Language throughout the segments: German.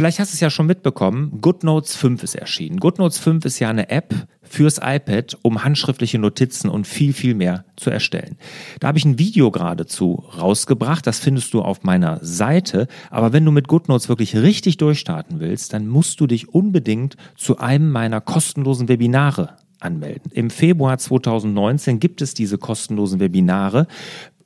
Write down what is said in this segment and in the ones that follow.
Vielleicht hast du es ja schon mitbekommen, GoodNotes 5 ist erschienen. GoodNotes 5 ist ja eine App fürs iPad, um handschriftliche Notizen und viel, viel mehr zu erstellen. Da habe ich ein Video geradezu rausgebracht, das findest du auf meiner Seite. Aber wenn du mit GoodNotes wirklich richtig durchstarten willst, dann musst du dich unbedingt zu einem meiner kostenlosen Webinare anmelden. Im Februar 2019 gibt es diese kostenlosen Webinare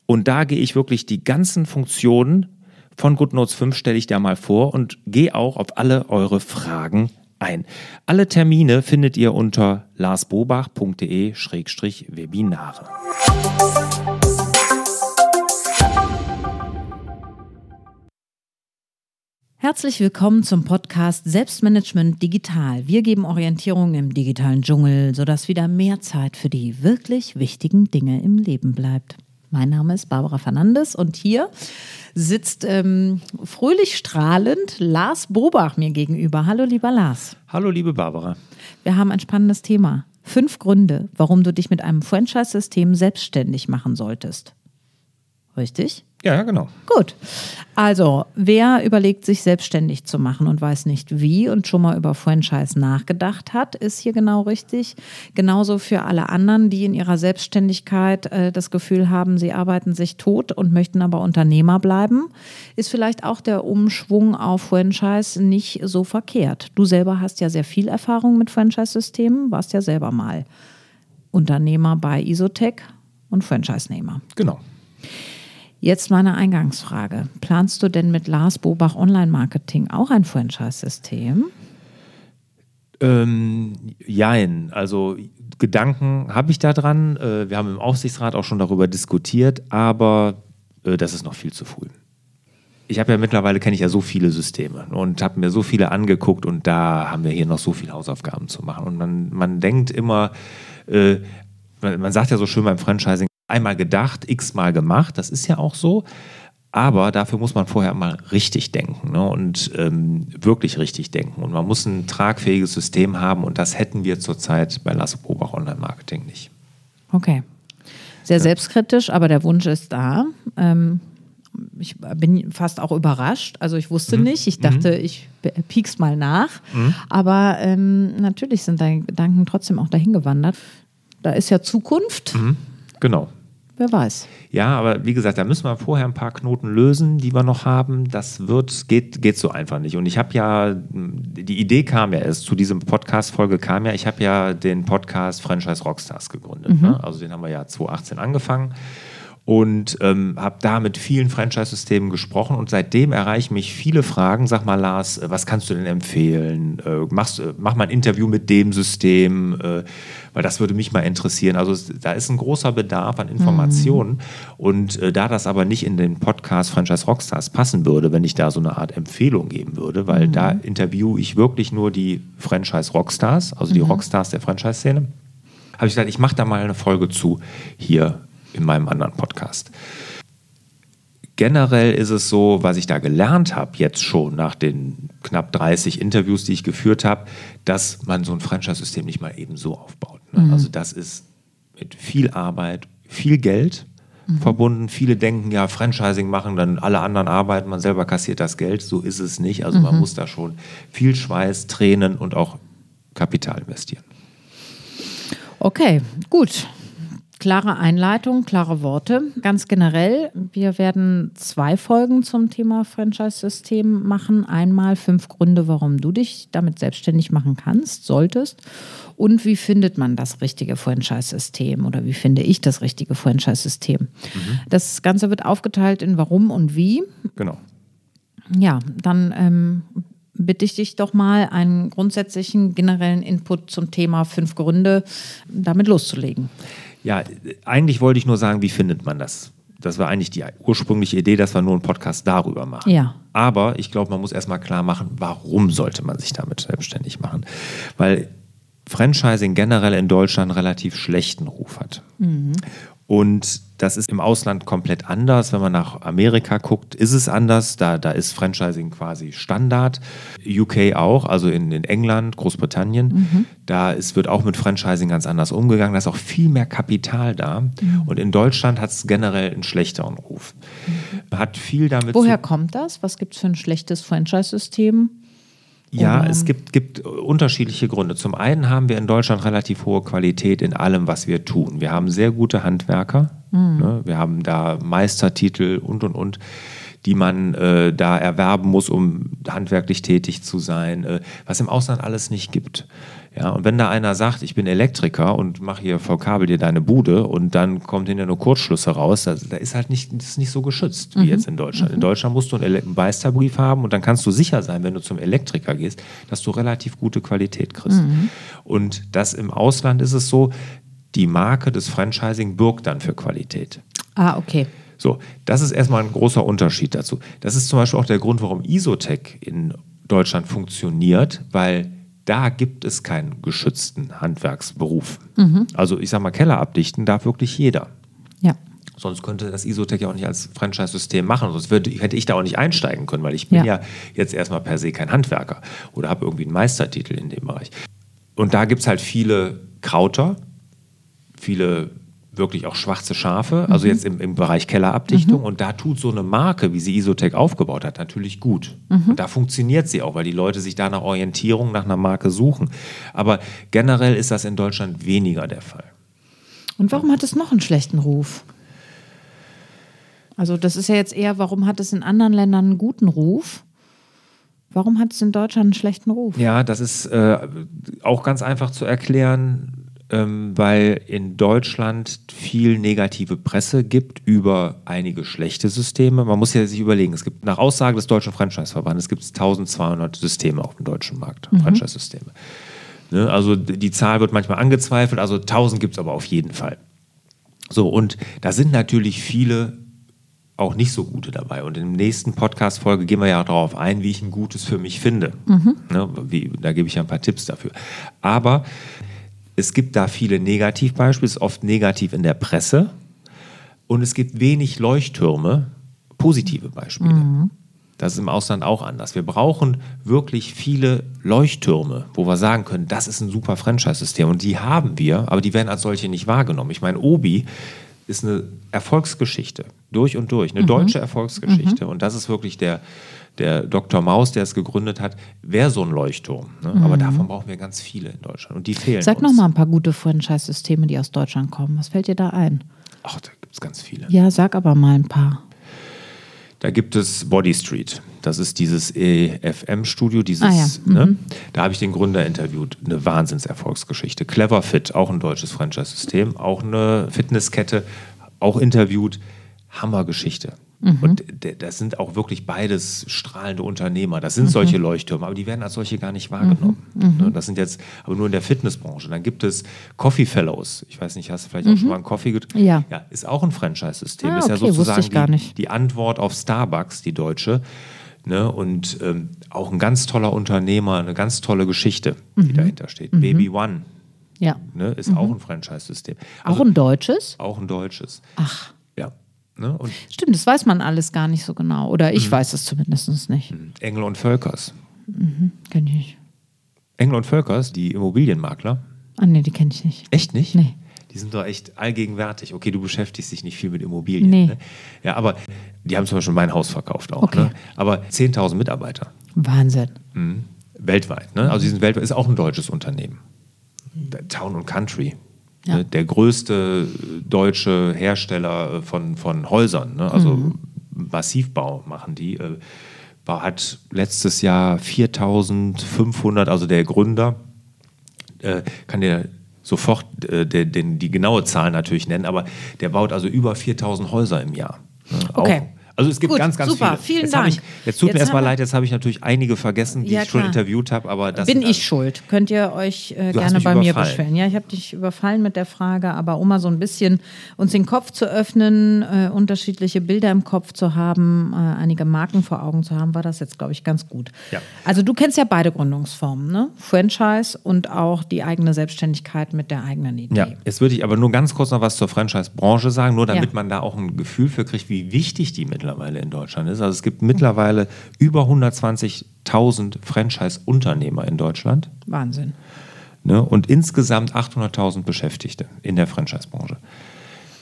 und da gehe ich wirklich die ganzen Funktionen von GoodNotes 5 stelle ich dir mal vor und gehe auch auf alle eure Fragen ein. Alle Termine findet ihr unter larsbobach.de-webinare. Herzlich willkommen zum Podcast Selbstmanagement Digital. Wir geben Orientierung im digitalen Dschungel, sodass wieder mehr Zeit für die wirklich wichtigen Dinge im Leben bleibt. Mein Name ist Barbara Fernandes und hier sitzt ähm, fröhlich strahlend Lars Bobach mir gegenüber. Hallo, lieber Lars. Hallo, liebe Barbara. Wir haben ein spannendes Thema. Fünf Gründe, warum du dich mit einem Franchise-System selbstständig machen solltest. Richtig? Ja, genau. Gut. Also, wer überlegt, sich selbstständig zu machen und weiß nicht wie und schon mal über Franchise nachgedacht hat, ist hier genau richtig. Genauso für alle anderen, die in ihrer Selbstständigkeit äh, das Gefühl haben, sie arbeiten sich tot und möchten aber Unternehmer bleiben, ist vielleicht auch der Umschwung auf Franchise nicht so verkehrt. Du selber hast ja sehr viel Erfahrung mit Franchise-Systemen, warst ja selber mal Unternehmer bei Isotech und Franchise-Nehmer. Genau. Jetzt meine Eingangsfrage. Planst du denn mit Lars Bobach Online-Marketing auch ein Franchise-System? Ähm, jein. Also Gedanken habe ich da dran. Äh, wir haben im Aufsichtsrat auch schon darüber diskutiert, aber äh, das ist noch viel zu früh. Ich habe ja mittlerweile kenne ich ja so viele Systeme und habe mir so viele angeguckt und da haben wir hier noch so viele Hausaufgaben zu machen. Und man, man denkt immer, äh, man sagt ja so schön beim Franchising, einmal gedacht, x-mal gemacht, das ist ja auch so. Aber dafür muss man vorher mal richtig denken ne? und ähm, wirklich richtig denken. Und man muss ein tragfähiges System haben und das hätten wir zurzeit bei Lasse Probach Online Marketing nicht. Okay. Sehr selbstkritisch, aber der Wunsch ist da. Ähm, ich bin fast auch überrascht. Also ich wusste mhm. nicht. Ich dachte, mhm. ich piek's mal nach. Mhm. Aber ähm, natürlich sind deine Gedanken trotzdem auch dahin gewandert. Da ist ja Zukunft. Mhm. Genau. Wer weiß. Ja, aber wie gesagt, da müssen wir vorher ein paar Knoten lösen, die wir noch haben. Das wird, geht, geht so einfach nicht. Und ich habe ja, die Idee kam ja erst, zu diesem Podcast-Folge kam ja, ich habe ja den Podcast Franchise Rockstars gegründet. Mhm. Ne? Also den haben wir ja 2018 angefangen und ähm, habe da mit vielen Franchise-Systemen gesprochen und seitdem erreichen mich viele Fragen. Sag mal, Lars, äh, was kannst du denn empfehlen? Äh, machst, äh, mach mal ein Interview mit dem System, äh, weil das würde mich mal interessieren. Also da ist ein großer Bedarf an Informationen mhm. und äh, da das aber nicht in den Podcast Franchise Rockstars passen würde, wenn ich da so eine Art Empfehlung geben würde, weil mhm. da interviewe ich wirklich nur die Franchise Rockstars, also die mhm. Rockstars der Franchise-Szene, habe ich gesagt, ich mache da mal eine Folge zu hier in meinem anderen Podcast. Generell ist es so, was ich da gelernt habe, jetzt schon nach den knapp 30 Interviews, die ich geführt habe, dass man so ein Franchise-System nicht mal eben so aufbaut. Ne? Mhm. Also das ist mit viel Arbeit, viel Geld mhm. verbunden. Viele denken, ja, Franchising machen, dann alle anderen arbeiten, man selber kassiert das Geld. So ist es nicht. Also mhm. man muss da schon viel Schweiß, Tränen und auch Kapital investieren. Okay, gut. Klare Einleitung, klare Worte. Ganz generell, wir werden zwei Folgen zum Thema Franchise-System machen. Einmal fünf Gründe, warum du dich damit selbstständig machen kannst, solltest. Und wie findet man das richtige Franchise-System oder wie finde ich das richtige Franchise-System? Mhm. Das Ganze wird aufgeteilt in warum und wie. Genau. Ja, dann ähm, bitte ich dich doch mal, einen grundsätzlichen generellen Input zum Thema fünf Gründe damit loszulegen. Ja, eigentlich wollte ich nur sagen, wie findet man das? Das war eigentlich die ursprüngliche Idee, dass wir nur einen Podcast darüber machen. Ja. Aber ich glaube, man muss erstmal klar machen, warum sollte man sich damit selbstständig machen? Weil Franchising generell in Deutschland einen relativ schlechten Ruf hat. Mhm. Und das ist im Ausland komplett anders. Wenn man nach Amerika guckt, ist es anders. Da, da ist Franchising quasi Standard. UK auch, also in, in England, Großbritannien. Mhm. Da ist, wird auch mit Franchising ganz anders umgegangen. Da ist auch viel mehr Kapital da. Mhm. Und in Deutschland hat es generell einen schlechteren Ruf. Mhm. Hat viel damit Woher kommt das? Was gibt es für ein schlechtes Franchise-System? Ja, Oder- es gibt, gibt unterschiedliche Gründe. Zum einen haben wir in Deutschland relativ hohe Qualität in allem, was wir tun. Wir haben sehr gute Handwerker. Ne? Wir haben da Meistertitel und, und, und, die man äh, da erwerben muss, um handwerklich tätig zu sein, äh, was im Ausland alles nicht gibt. Ja, und wenn da einer sagt, ich bin Elektriker und mache hier verkabel dir deine Bude und dann kommt hinter nur Kurzschlüsse raus, da, da ist halt nicht, das ist nicht so geschützt wie jetzt in Deutschland. In Deutschland musst du einen, einen Meisterbrief haben und dann kannst du sicher sein, wenn du zum Elektriker gehst, dass du relativ gute Qualität kriegst. Und das im Ausland ist es so, die Marke des Franchising bürgt dann für Qualität. Ah, okay. So, das ist erstmal ein großer Unterschied dazu. Das ist zum Beispiel auch der Grund, warum Isotech in Deutschland funktioniert, weil da gibt es keinen geschützten Handwerksberuf. Also ich sage mal, Keller abdichten darf wirklich jeder. Ja. Sonst könnte das Isotech ja auch nicht als Franchise-System machen. Sonst würde, hätte ich da auch nicht einsteigen können, weil ich bin Ja. ja, jetzt erstmal per se kein Handwerker oder habe irgendwie einen Meistertitel in dem Bereich. Und da gibt es halt viele Krauter, viele wirklich auch schwarze Schafe, also jetzt im, im Bereich Kellerabdichtung. Und da tut so eine Marke, wie sie Isotech aufgebaut hat, natürlich gut. Und da funktioniert sie auch, weil die Leute sich da nach Orientierung, nach einer Marke suchen. Aber generell ist das in Deutschland weniger der Fall. Und warum hat es noch einen schlechten Ruf? Also das ist ja jetzt eher, warum hat es in anderen Ländern einen guten Ruf? Warum hat es in Deutschland einen schlechten Ruf? Ja, das ist äh, auch ganz einfach zu erklären, ähm, weil in Deutschland viel negative Presse gibt über einige schlechte Systeme. Man muss ja sich überlegen, es gibt nach Aussage des Deutschen Franchise-Verbandes gibt es 1200 Systeme auf dem deutschen Markt, Franchise-Systeme. Ne, also die Zahl wird manchmal angezweifelt, also 1000 gibt es aber auf jeden Fall. So, und da sind natürlich viele auch nicht so gute dabei. Und in der nächsten Podcast-Folge gehen wir ja darauf ein, wie ich ein gutes für mich finde. Ne, wie, da gebe ich ja ein paar Tipps dafür. Aber es gibt da viele Negativbeispiele, es ist oft negativ in der Presse. Und es gibt wenig Leuchttürme, positive Beispiele. Das ist im Ausland auch anders. Wir brauchen wirklich viele Leuchttürme, wo wir sagen können, das ist ein super Franchise-System. Und die haben wir, aber die werden als solche nicht wahrgenommen. Ich meine, Obi ist eine Erfolgsgeschichte, durch und durch, eine deutsche Erfolgsgeschichte. Und das ist wirklich der, der Dr. Maus, der es gegründet hat, wäre so ein Leuchtturm. Ne? Aber davon brauchen wir ganz viele in Deutschland. Und die fehlen Sag uns. noch mal ein paar gute Franchise-Systeme, die aus Deutschland kommen. Was fällt dir da ein? Ach, da gibt es ganz viele. Ja, sag aber mal ein paar. Da gibt es Body Street. Das ist dieses EFM-Studio, dieses, Ah ja, ne? da habe ich den Gründer interviewt. Eine Wahnsinnserfolgsgeschichte. Clever Fit, auch ein deutsches Franchise-System, auch eine Fitnesskette, auch interviewt. Hammergeschichte. Und d- das sind auch wirklich beides strahlende Unternehmer. Das sind solche Leuchttürme, aber die werden als solche gar nicht wahrgenommen. Ne? Das sind jetzt aber nur in der Fitnessbranche. Dann gibt es Coffee Fellows. Ich weiß nicht, hast du vielleicht auch schon mal einen Coffee getrunken? Ja. ja. Ist auch ein Franchise-System. Ah, ist ja okay, wusste sozusagen ich gar die, nicht. die Antwort auf Starbucks, die deutsche. Ne? Und ähm, auch ein ganz toller Unternehmer, eine ganz tolle Geschichte, die Mhm. dahinter steht. Baby One Ja. ne? ist auch ein Franchise-System. Auch ein deutsches? Auch ein deutsches. Ach, Ja. Ne? Stimmt, das weiß man alles gar nicht so genau. Oder Mhm. ich weiß es zumindest nicht. Engel und Völkers. Kenn ich nicht. Engel und Völkers, die Immobilienmakler. Ah, nee, die kenne ich nicht. Echt nicht? Nee. Die sind doch echt allgegenwärtig. Okay, du beschäftigst dich nicht viel mit Immobilien. Nee. Ne? Ja, aber die haben zum Beispiel mein Haus verkauft auch. Okay. Ne? Aber 10.000 Mitarbeiter. Wahnsinn. Mhm. Weltweit. Ne? Also, die sind weltweit, ist auch ein deutsches Unternehmen. Town and Country. Ja. Ne? Der größte deutsche Hersteller äh, von, von Häusern. Ne? Also Mhm. Massivbau machen die. äh, hat letztes Jahr 4500, also der Gründer, äh, kann dir sofort äh, der, den, die genaue Zahl natürlich nennen, aber der baut also über 4000 Häuser im Jahr. Ne? Okay. Auch, also es gibt Gut, ganz, ganz super, viele. vielen jetzt Dank. Ich, jetzt tut Jetzt mir erstmal leid, jetzt habe ich natürlich einige vergessen, die Ja, ich schon interviewt habe, aber das Bin ich schuld? Könnt ihr euch äh, gerne bei mir beschweren? Ja, ich habe dich überfallen mit der Frage, aber um mal so ein bisschen uns den Kopf zu öffnen, äh, unterschiedliche Bilder im Kopf zu haben, äh, einige Marken vor Augen zu haben, war das jetzt, glaube ich, ganz gut. Ja. Also du kennst ja beide Gründungsformen, ne? Franchise und auch die eigene Selbstständigkeit mit der eigenen Idee. Ja, jetzt würde ich aber nur ganz kurz noch was zur Franchise-Branche sagen, nur damit Ja. man da auch ein Gefühl für kriegt, wie wichtig die mittlerweile in Deutschland ist. Also es gibt mittlerweile über 120.000 Franchise-Unternehmer in Deutschland ne, und insgesamt 800.000 Beschäftigte in der Franchise-Branche.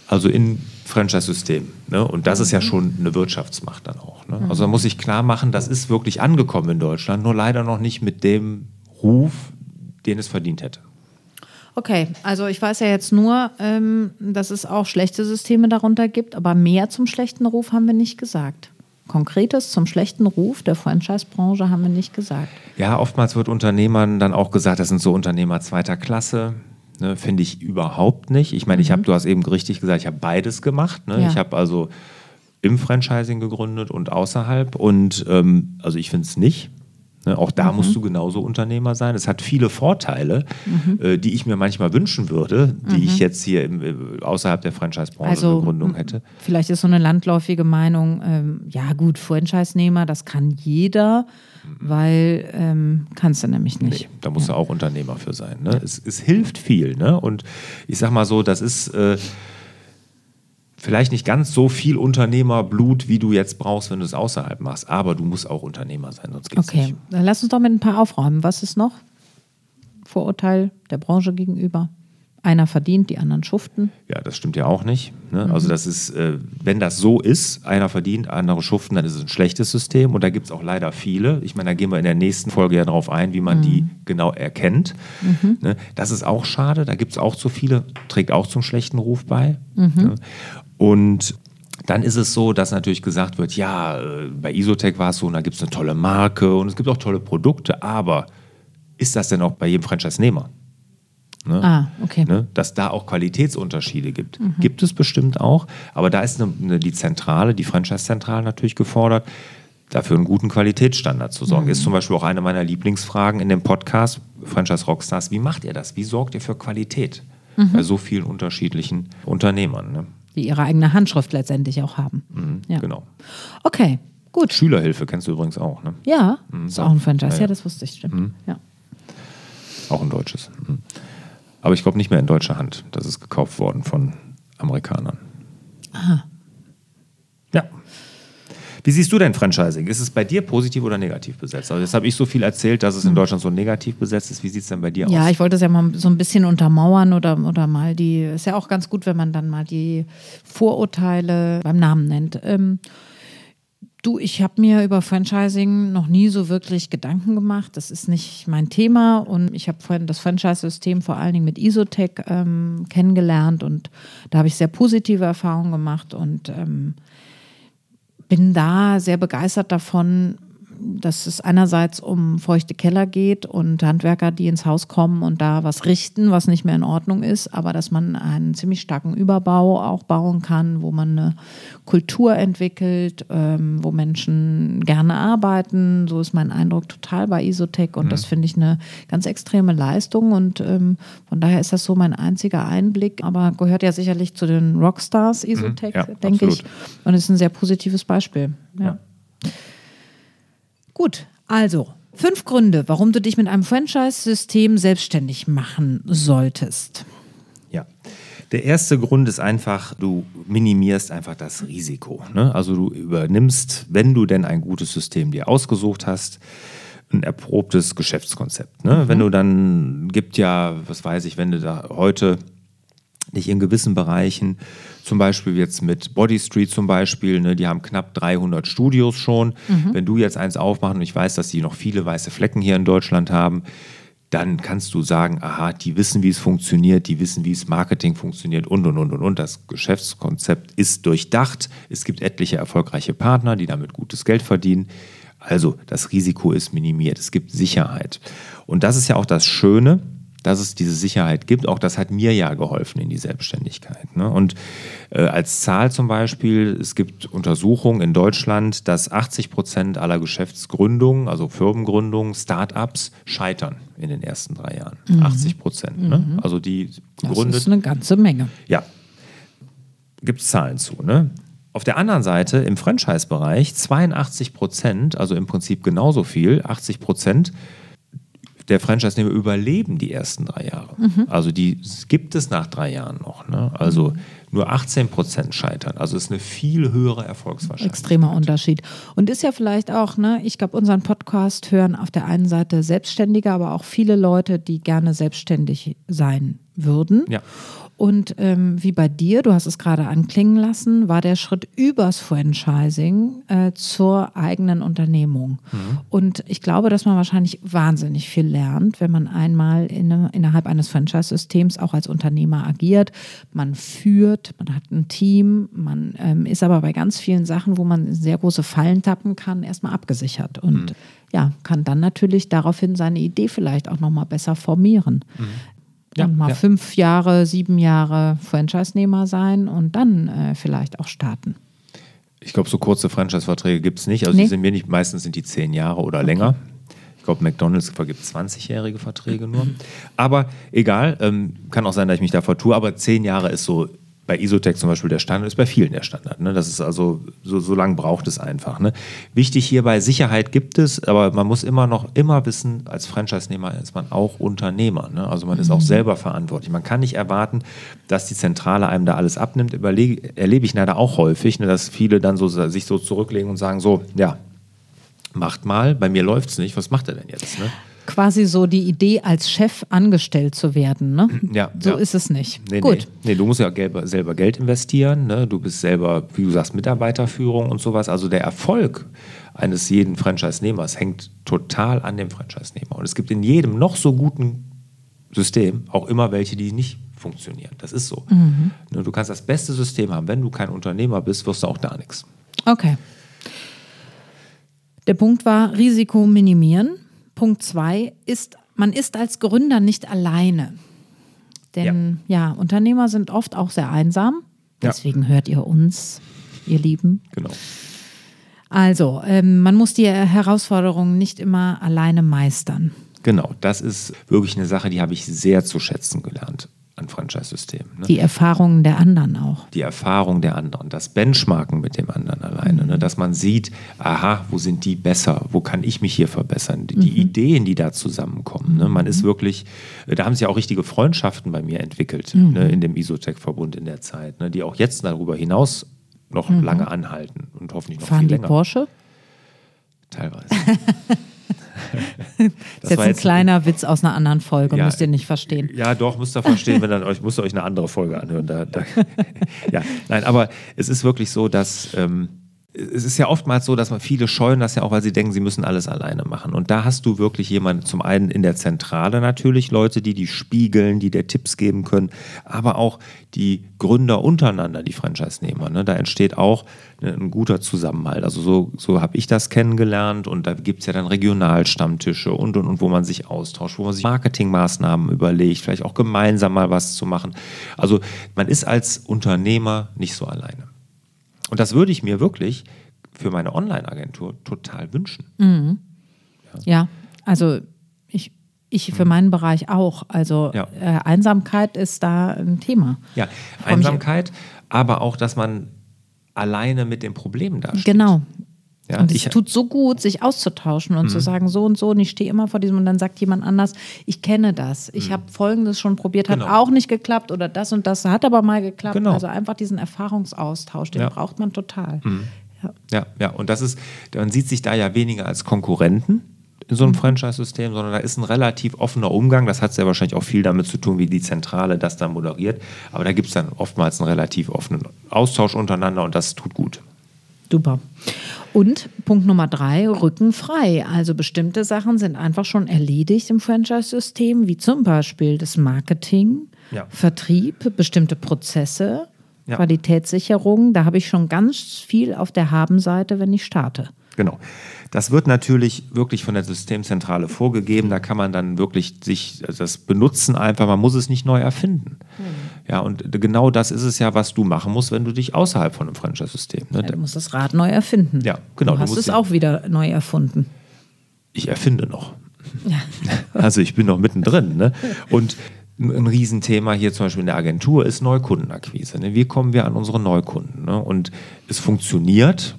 Also in Franchise-System. Ne? Und das ist ja schon eine Wirtschaftsmacht dann auch. Ne? Also da muss ich klar machen, das ist wirklich angekommen in Deutschland, nur leider noch nicht mit dem Ruf, den es verdient hätte. Okay, also ich weiß ja jetzt nur, ähm, dass es auch schlechte Systeme darunter gibt, aber mehr zum schlechten Ruf haben wir nicht gesagt. Konkretes zum schlechten Ruf der Franchise-Branche haben wir nicht gesagt. Ja, oftmals wird Unternehmern dann auch gesagt, das sind so Unternehmer zweiter Klasse. Ne, Finde ich überhaupt nicht. Ich meine, ich habe, du hast eben richtig gesagt, ich habe beides gemacht. Ne? Ja. Ich habe also im Franchising gegründet und außerhalb. Und ähm, also ich finde es nicht. Ne? Auch da musst du genauso Unternehmer sein. Es hat viele Vorteile, äh, die ich mir manchmal wünschen würde, die ich jetzt hier im, äh, außerhalb der Franchise-Branche Also eine Gründung hätte. Vielleicht ist so eine landläufige Meinung, ähm, ja gut, Franchise-Nehmer, das kann jeder, weil ähm, kannst du nämlich nicht. Nee, da musst du auch Unternehmer für sein. Ne? Es, es hilft viel. Ne? Und ich sag mal so, das ist äh, vielleicht nicht ganz so viel Unternehmerblut, wie du jetzt brauchst, wenn du es außerhalb machst. Aber du musst auch Unternehmer sein, sonst geht's Okay, nicht. dann lass uns doch mit ein paar aufräumen. Was ist noch? Vorurteil der Branche gegenüber. Einer verdient, die anderen schuften. Ja, das stimmt ja auch nicht. Ne? Also das ist, äh, wenn das so ist, einer verdient, andere schuften, dann ist es ein schlechtes System. Und da gibt es auch leider viele. Ich meine, da gehen wir in der nächsten Folge ja darauf ein, wie man die genau erkennt. Ne? Das ist auch schade. Da gibt es auch zu viele, trägt auch zum schlechten Ruf bei. Ne? Und dann ist es so, dass natürlich gesagt wird, ja, äh, bei Isotech war es so, und da gibt es eine tolle Marke und es gibt auch tolle Produkte, aber ist das denn auch bei jedem Franchise-Nehmer? Ne? Ah, okay. ne, dass da auch Qualitätsunterschiede gibt. Gibt es bestimmt auch, aber da ist eine, eine, die Zentrale, die Franchise-Zentrale natürlich gefordert, dafür einen guten Qualitätsstandard zu sorgen. Ist zum Beispiel auch eine meiner Lieblingsfragen in dem Podcast Franchise Rockstars. Wie macht ihr das? Wie sorgt ihr für Qualität bei so vielen unterschiedlichen Unternehmern? Ne? Die ihre eigene Handschrift letztendlich auch haben. Ja. Genau. Okay, gut. Schülerhilfe kennst du übrigens auch, ne? Ja, ist auch ein Franchise. Ja, Ja, ja. das wusste ich, stimmt. Ja. Auch ein deutsches. Mhm. Aber ich glaube nicht mehr in deutscher Hand. Das ist gekauft worden von Amerikanern. Ja. Wie siehst du denn Franchising? Ist es bei dir positiv oder negativ besetzt? Also jetzt habe ich so viel erzählt, dass es in Deutschland so negativ besetzt ist. Wie sieht es denn bei dir Hm. Ja, aus? ich wollte es ja mal so ein bisschen untermauern oder, oder mal die, ist ja auch ganz gut, wenn man dann mal die Vorurteile beim Namen nennt. Ähm, du, ich habe mir über Franchising noch nie so wirklich Gedanken gemacht. Das ist nicht mein Thema und ich habe vorhin das Franchise-System vor allen Dingen mit Isotech ähm, kennengelernt und da habe ich sehr positive Erfahrungen gemacht und ähm, bin da sehr begeistert davon, dass es einerseits um feuchte Keller geht und Handwerker, die ins Haus kommen und da was richten, was nicht mehr in Ordnung ist, aber dass man einen ziemlich starken Überbau auch bauen kann, wo man eine Kultur entwickelt, ähm, wo Menschen gerne arbeiten. So ist mein Eindruck total bei Isotech und das finde ich eine ganz extreme Leistung und ähm, von daher ist das so mein einziger Einblick, aber gehört ja sicherlich zu den Rockstars Isotech, ja, denke ich. Und ist ein sehr positives Beispiel. ja. Gut, also fünf Gründe, warum du dich mit einem Franchise-System selbstständig machen solltest. Ja. Der erste Grund ist einfach, du minimierst einfach das Risiko. Ne? Also du übernimmst, wenn du denn ein gutes System dir ausgesucht hast, ein erprobtes Geschäftskonzept. Ne? Wenn du dann, gibt ja, was weiß ich, wenn du da heute nicht in gewissen Bereichen, zum Beispiel jetzt mit Body Street zum Beispiel, ne, die haben knapp 300 Studios schon. Wenn du jetzt eins aufmachst, und ich weiß, dass die noch viele weiße Flecken hier in Deutschland haben, dann kannst du sagen, aha, die wissen, wie es funktioniert, die wissen, wie es Marketing funktioniert und, und, und, und, und. Das Geschäftskonzept ist durchdacht. Es gibt etliche erfolgreiche Partner, die damit gutes Geld verdienen. Also das Risiko ist minimiert. Es gibt Sicherheit. Und das ist ja auch das Schöne, dass es diese Sicherheit gibt. Auch das hat mir ja geholfen in die Selbstständigkeit. Ne? Und äh, als Zahl zum Beispiel, es gibt Untersuchungen in Deutschland, dass 80 Prozent aller Geschäftsgründungen, also Firmengründungen, Start-ups scheitern in den ersten drei Jahren. 80 Prozent. Ne? Also die Das gegründet ist eine ganze Menge. ja, gibt es Zahlen zu. Ne? Auf der anderen Seite im Franchise-Bereich 82 Prozent, also im Prinzip genauso viel, 80 Prozent der Franchise-Nehmer überleben die ersten drei Jahre. Also die gibt es nach drei Jahren noch. Ne? Also nur 18 Prozent scheitern. Also ist eine viel höhere Erfolgswahrscheinlichkeit. Extremer Unterschied. Und ist ja vielleicht auch, ne, ich glaube, unseren Podcast hören auf der einen Seite Selbstständige, aber auch viele Leute, die gerne selbstständig sein würden. Ja. Und ähm, wie bei dir, du hast es gerade anklingen lassen, war der Schritt übers Franchising äh, zur eigenen Unternehmung. Mhm. Und ich glaube, dass man wahrscheinlich wahnsinnig viel lernt, wenn man einmal in, innerhalb eines Franchise-Systems auch als Unternehmer agiert. Man führt, man hat ein Team, man ähm, ist aber bei ganz vielen Sachen, wo man sehr große Fallen tappen kann, erstmal abgesichert. Und mhm. ja, kann dann natürlich daraufhin seine Idee vielleicht auch nochmal besser formieren. Mhm ja, mal ja. fünf Jahre, sieben Jahre Franchise-Nehmer sein und dann äh, vielleicht auch starten. Ich glaube, so kurze Franchise-Verträge gibt es nicht. Also nee. die sind mir nicht, meistens sind die zehn Jahre oder okay. länger. Ich glaube, McDonalds vergibt 20-jährige Verträge nur. Aber egal, ähm, kann auch sein, dass ich mich da vertue, aber zehn Jahre ist so bei Isotech zum Beispiel der Standard ist bei vielen der Standard. Ne? Das ist also, so, so lange braucht es einfach. Ne? Wichtig hierbei, Sicherheit gibt es, aber man muss immer noch immer wissen, als Franchise-Nehmer ist man auch Unternehmer. Ne? Also man ist auch mhm. selber verantwortlich. Man kann nicht erwarten, dass die Zentrale einem da alles abnimmt. Überlege, erlebe ich leider auch häufig, ne, dass viele dann so, sich so zurücklegen und sagen, so, ja, macht mal, bei mir läuft es nicht, was macht er denn jetzt? Ne? Quasi so die Idee, als Chef angestellt zu werden. Ne? Ja, so ja. ist es nicht. Nee, Gut. Nee. nee du musst ja selber Geld investieren. Ne? Du bist selber, wie du sagst, Mitarbeiterführung und sowas. Also der Erfolg eines jeden Franchise-Nehmers hängt total an dem Franchise-Nehmer. Und es gibt in jedem noch so guten System auch immer welche, die nicht funktionieren. Das ist so. Mhm. Ne, du kannst das beste System haben. Wenn du kein Unternehmer bist, wirst du auch da nichts. Okay. Der Punkt war Risiko minimieren. Punkt zwei ist, man ist als Gründer nicht alleine. Denn ja, ja Unternehmer sind oft auch sehr einsam. Deswegen ja. hört ihr uns, ihr Lieben. Genau. Also, ähm, man muss die Herausforderungen nicht immer alleine meistern. Genau, das ist wirklich eine Sache, die habe ich sehr zu schätzen gelernt an Franchise-Systemen. Ne? Die Erfahrungen der anderen auch. Die Erfahrung der anderen, das Benchmarken mit dem anderen alleine, mhm. ne? dass man sieht, aha, wo sind die besser, wo kann ich mich hier verbessern, die, mhm. die Ideen, die da zusammenkommen. Ne? Man ist mhm. wirklich, äh, da haben sich auch richtige Freundschaften bei mir entwickelt, mhm. ne? in dem Isotech-Verbund in der Zeit, ne? die auch jetzt darüber hinaus noch mhm. lange anhalten und hoffentlich noch Fahren viel länger. Fahren die Porsche? Teilweise. das, ist jetzt ein kleiner Witz aus einer anderen Folge, ja, müsst ihr nicht verstehen. Ja, doch, müsst ihr verstehen, wenn dann euch, müsst ihr euch eine andere Folge anhören. Da, da, ja, nein, aber es ist wirklich so, dass. Ähm, es ist ja oftmals so, dass man viele scheuen das ja auch, weil sie denken, sie müssen alles alleine machen. Und da hast du wirklich jemanden, zum einen in der Zentrale natürlich, Leute, die die spiegeln, die dir Tipps geben können, aber auch die Gründer untereinander, die Franchise-Nehmer. Ne? Da entsteht auch ein guter Zusammenhalt. Also so, so habe ich das kennengelernt und da gibt es ja dann Regionalstammtische und, und, und, wo man sich austauscht, wo man sich Marketingmaßnahmen überlegt, vielleicht auch gemeinsam mal was zu machen. Also man ist als Unternehmer nicht so alleine. Und das würde ich mir wirklich für meine Online-Agentur total wünschen. Mhm. Ja. ja. also ich, ich für mhm. meinen Bereich auch. Also ja. äh, Einsamkeit ist da ein Thema. Ja, Einsamkeit, aber auch, dass man alleine mit den Problemen da steht. Genau, ja, und es tut so gut, sich auszutauschen und mhm. zu sagen, so und so, und ich stehe immer vor diesem, und dann sagt jemand anders, ich kenne das, ich mhm. habe Folgendes schon probiert, hat genau. auch nicht geklappt oder das und das hat aber mal geklappt. Genau. Also einfach diesen Erfahrungsaustausch, den ja. braucht man total. Mhm. Ja. ja, ja, und das ist, man sieht sich da ja weniger als Konkurrenten in so einem mhm. Franchise-System, sondern da ist ein relativ offener Umgang. Das hat ja wahrscheinlich auch viel damit zu tun, wie die Zentrale das dann moderiert. Aber da gibt es dann oftmals einen relativ offenen Austausch untereinander und das tut gut. Super. Und Punkt Nummer drei, Rücken frei. Also bestimmte Sachen sind einfach schon erledigt im Franchise-System, wie zum Beispiel das Marketing, ja. Vertrieb, bestimmte Prozesse, ja. Qualitätssicherung. Da habe ich schon ganz viel auf der Habenseite, wenn ich starte. Genau. Das wird natürlich wirklich von der Systemzentrale vorgegeben. Da kann man dann wirklich sich das benutzen einfach. Man muss es nicht neu erfinden. Mhm. Ja, und genau das ist es ja, was du machen musst, wenn du dich außerhalb von einem Franchise-System. Ne? Ja, du musst das Rad neu erfinden. Ja, genau. Du hast du es auch wieder neu erfunden. Ich erfinde noch. Ja. Also ich bin noch mittendrin. Ne? Und ein Riesenthema hier zum Beispiel in der Agentur ist Neukundenakquise. Ne? Wie kommen wir an unsere Neukunden? Ne? Und es funktioniert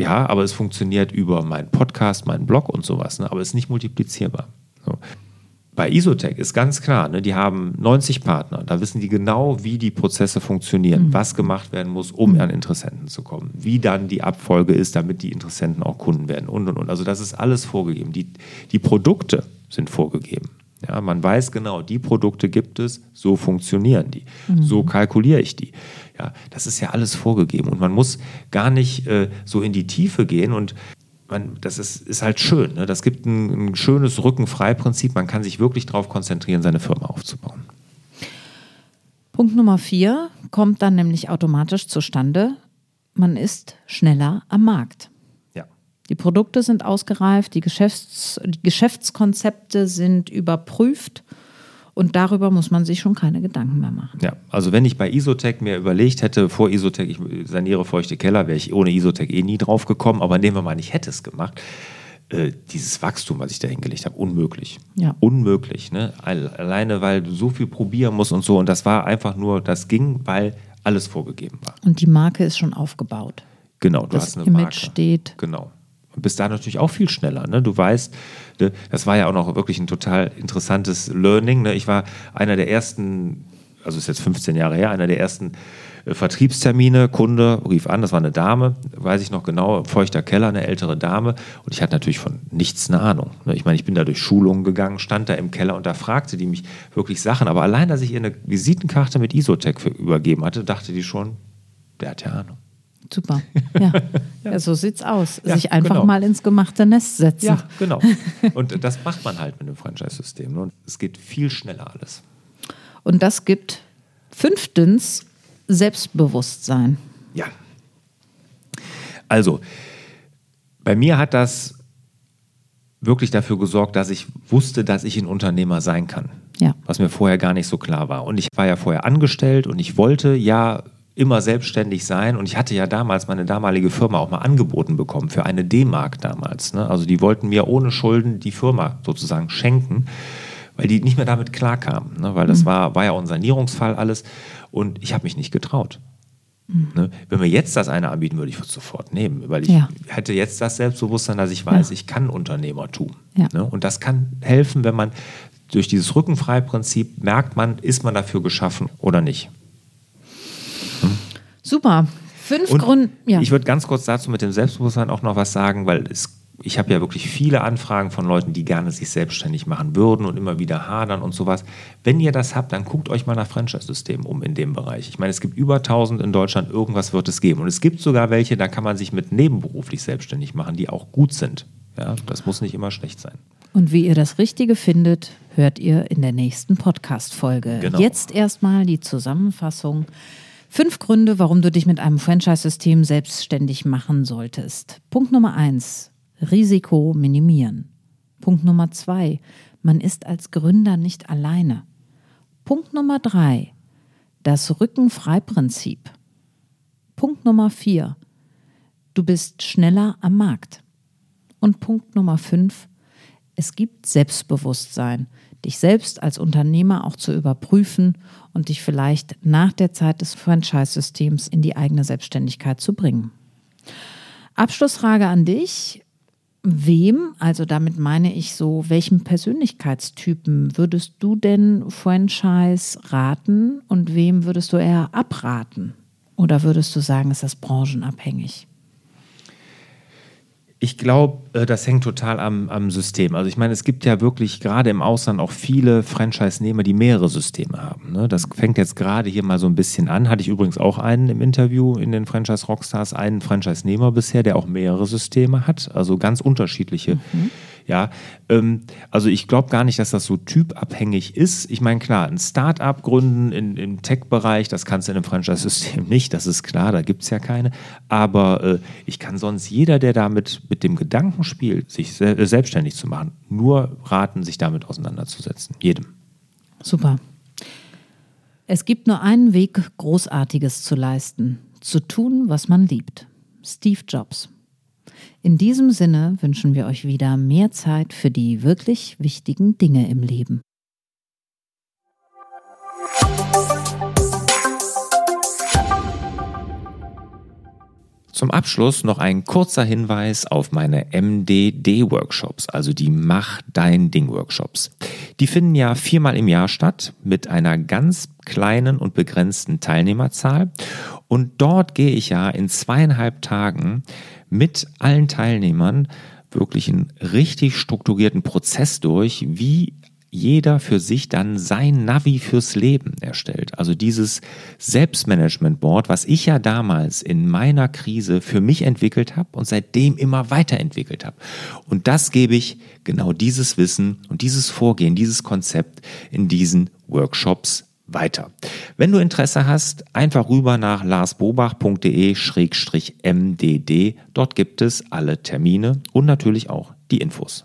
ja, aber es funktioniert über meinen Podcast, meinen Blog und sowas, ne? aber es ist nicht multiplizierbar. So. Bei Isotech ist ganz klar, ne, die haben 90 Partner, da wissen die genau, wie die Prozesse funktionieren, mhm. was gemacht werden muss, um an Interessenten zu kommen, wie dann die Abfolge ist, damit die Interessenten auch Kunden werden und und und. Also das ist alles vorgegeben. Die, die Produkte sind vorgegeben. Ja, man weiß genau, die Produkte gibt es, so funktionieren die, mhm. so kalkuliere ich die. Ja, das ist ja alles vorgegeben und man muss gar nicht äh, so in die Tiefe gehen und man, das ist, ist halt schön. Ne? Das gibt ein, ein schönes Rückenfrei-Prinzip. Man kann sich wirklich darauf konzentrieren, seine Firma aufzubauen. Punkt Nummer vier kommt dann nämlich automatisch zustande. Man ist schneller am Markt. Die Produkte sind ausgereift, die, Geschäfts-, die Geschäftskonzepte sind überprüft und darüber muss man sich schon keine Gedanken mehr machen. Ja, also wenn ich bei Isotech mir überlegt hätte, vor Isotech, ich saniere feuchte Keller, wäre ich ohne Isotech eh nie drauf gekommen. Aber nehmen wir mal, ich hätte es gemacht. Äh, dieses Wachstum, was ich da hingelegt habe, unmöglich. Ja. Unmöglich. Ne? Alleine, weil du so viel probieren musst und so. Und das war einfach nur, das ging, weil alles vorgegeben war. Und die Marke ist schon aufgebaut. Genau, du das hast eine Image Marke. steht. Genau. Und bist da natürlich auch viel schneller. Ne? Du weißt, ne, das war ja auch noch wirklich ein total interessantes Learning. Ne? Ich war einer der ersten, also ist jetzt 15 Jahre her, einer der ersten äh, Vertriebstermine. Kunde rief an, das war eine Dame, weiß ich noch genau, feuchter Keller, eine ältere Dame. Und ich hatte natürlich von nichts eine Ahnung. Ne? Ich meine, ich bin da durch Schulungen gegangen, stand da im Keller und da fragte die mich wirklich Sachen. Aber allein, dass ich ihr eine Visitenkarte mit Isotech übergeben hatte, dachte die schon, der hat ja Ahnung. Super. Ja. ja. so sieht's aus. Ja, Sich einfach genau. mal ins gemachte Nest setzen. Ja, genau. Und das macht man halt mit dem Franchise-System. Und es geht viel schneller alles. Und das gibt fünftens Selbstbewusstsein. Ja. Also, bei mir hat das wirklich dafür gesorgt, dass ich wusste, dass ich ein Unternehmer sein kann. Ja. Was mir vorher gar nicht so klar war. Und ich war ja vorher angestellt und ich wollte ja immer selbstständig sein. Und ich hatte ja damals meine damalige Firma auch mal angeboten bekommen für eine D-Mark damals. Ne? Also die wollten mir ohne Schulden die Firma sozusagen schenken, weil die nicht mehr damit klarkamen. Ne? Weil das war, war ja auch ein Sanierungsfall alles. Und ich habe mich nicht getraut. Ne? Wenn mir jetzt das eine anbieten würde, ich würde es sofort nehmen, weil ich Ja. hätte jetzt das Selbstbewusstsein, dass ich weiß, Ja. ich kann Unternehmertum. Ja. Ne? Und das kann helfen, wenn man durch dieses Rückenfrei-Prinzip merkt man, ist man dafür geschaffen oder nicht. Super. Fünf Gründe. Ja. ich würde ganz kurz dazu mit dem Selbstbewusstsein auch noch was sagen, weil es, ich habe ja wirklich viele Anfragen von Leuten, die gerne sich selbstständig machen würden und immer wieder hadern und sowas. Wenn ihr das habt, dann guckt euch mal nach Franchise-Systemen um in dem Bereich. Ich meine, es gibt über 1000 in Deutschland, irgendwas wird es geben. Und es gibt sogar welche, da kann man sich mit nebenberuflich selbstständig machen, die auch gut sind. Ja, das muss nicht immer schlecht sein. Und wie ihr das Richtige findet, hört ihr in der nächsten Podcast-Folge. Genau. Jetzt erstmal die Zusammenfassung. Fünf Gründe, warum du dich mit einem Franchise-System selbstständig machen solltest. Punkt Nummer eins: Risiko minimieren. Punkt Nummer zwei: Man ist als Gründer nicht alleine. Punkt Nummer drei: Das Rückenfrei-Prinzip. Punkt Nummer vier: Du bist schneller am Markt. Und Punkt Nummer fünf: es gibt Selbstbewusstsein, dich selbst als Unternehmer auch zu überprüfen und dich vielleicht nach der Zeit des Franchise-Systems in die eigene Selbstständigkeit zu bringen. Abschlussfrage an dich. Wem, also damit meine ich so, welchem Persönlichkeitstypen würdest du denn Franchise raten und wem würdest du eher abraten? Oder würdest du sagen, ist das branchenabhängig? Ich glaube, äh, das hängt total am, am System. Also ich meine, es gibt ja wirklich gerade im Ausland auch viele Franchise-Nehmer, die mehrere Systeme haben. Ne? Das fängt jetzt gerade hier mal so ein bisschen an. Hatte ich übrigens auch einen im Interview in den Franchise Rockstars, einen Franchise-Nehmer bisher, der auch mehrere Systeme hat, also ganz unterschiedliche. Ja, ähm, also ich glaube gar nicht, dass das so typabhängig ist. Ich meine, klar, ein Start-up gründen in, im Tech-Bereich, das kannst du in einem Franchise-System nicht, das ist klar, da gibt es ja keine. Aber äh, ich kann sonst jeder, der damit mit dem Gedanken spielt, sich se äh, selbstständig zu machen, nur raten, sich damit auseinanderzusetzen. Jedem. Super. Es gibt nur einen Weg, Großartiges zu leisten, zu tun, was man liebt. Steve Jobs. In diesem Sinne wünschen wir euch wieder mehr Zeit für die wirklich wichtigen Dinge im Leben. Zum Abschluss noch ein kurzer Hinweis auf meine MDD-Workshops, also die Mach dein Ding-Workshops. Die finden ja viermal im Jahr statt mit einer ganz kleinen und begrenzten Teilnehmerzahl. Und dort gehe ich ja in zweieinhalb Tagen mit allen Teilnehmern wirklich einen richtig strukturierten Prozess durch, wie jeder für sich dann sein Navi fürs Leben erstellt. Also dieses Selbstmanagement-Board, was ich ja damals in meiner Krise für mich entwickelt habe und seitdem immer weiterentwickelt habe. Und das gebe ich genau dieses Wissen und dieses Vorgehen, dieses Konzept in diesen Workshops weiter. Wenn du Interesse hast, einfach rüber nach larsbobach.de-mdd. Dort gibt es alle Termine und natürlich auch die Infos.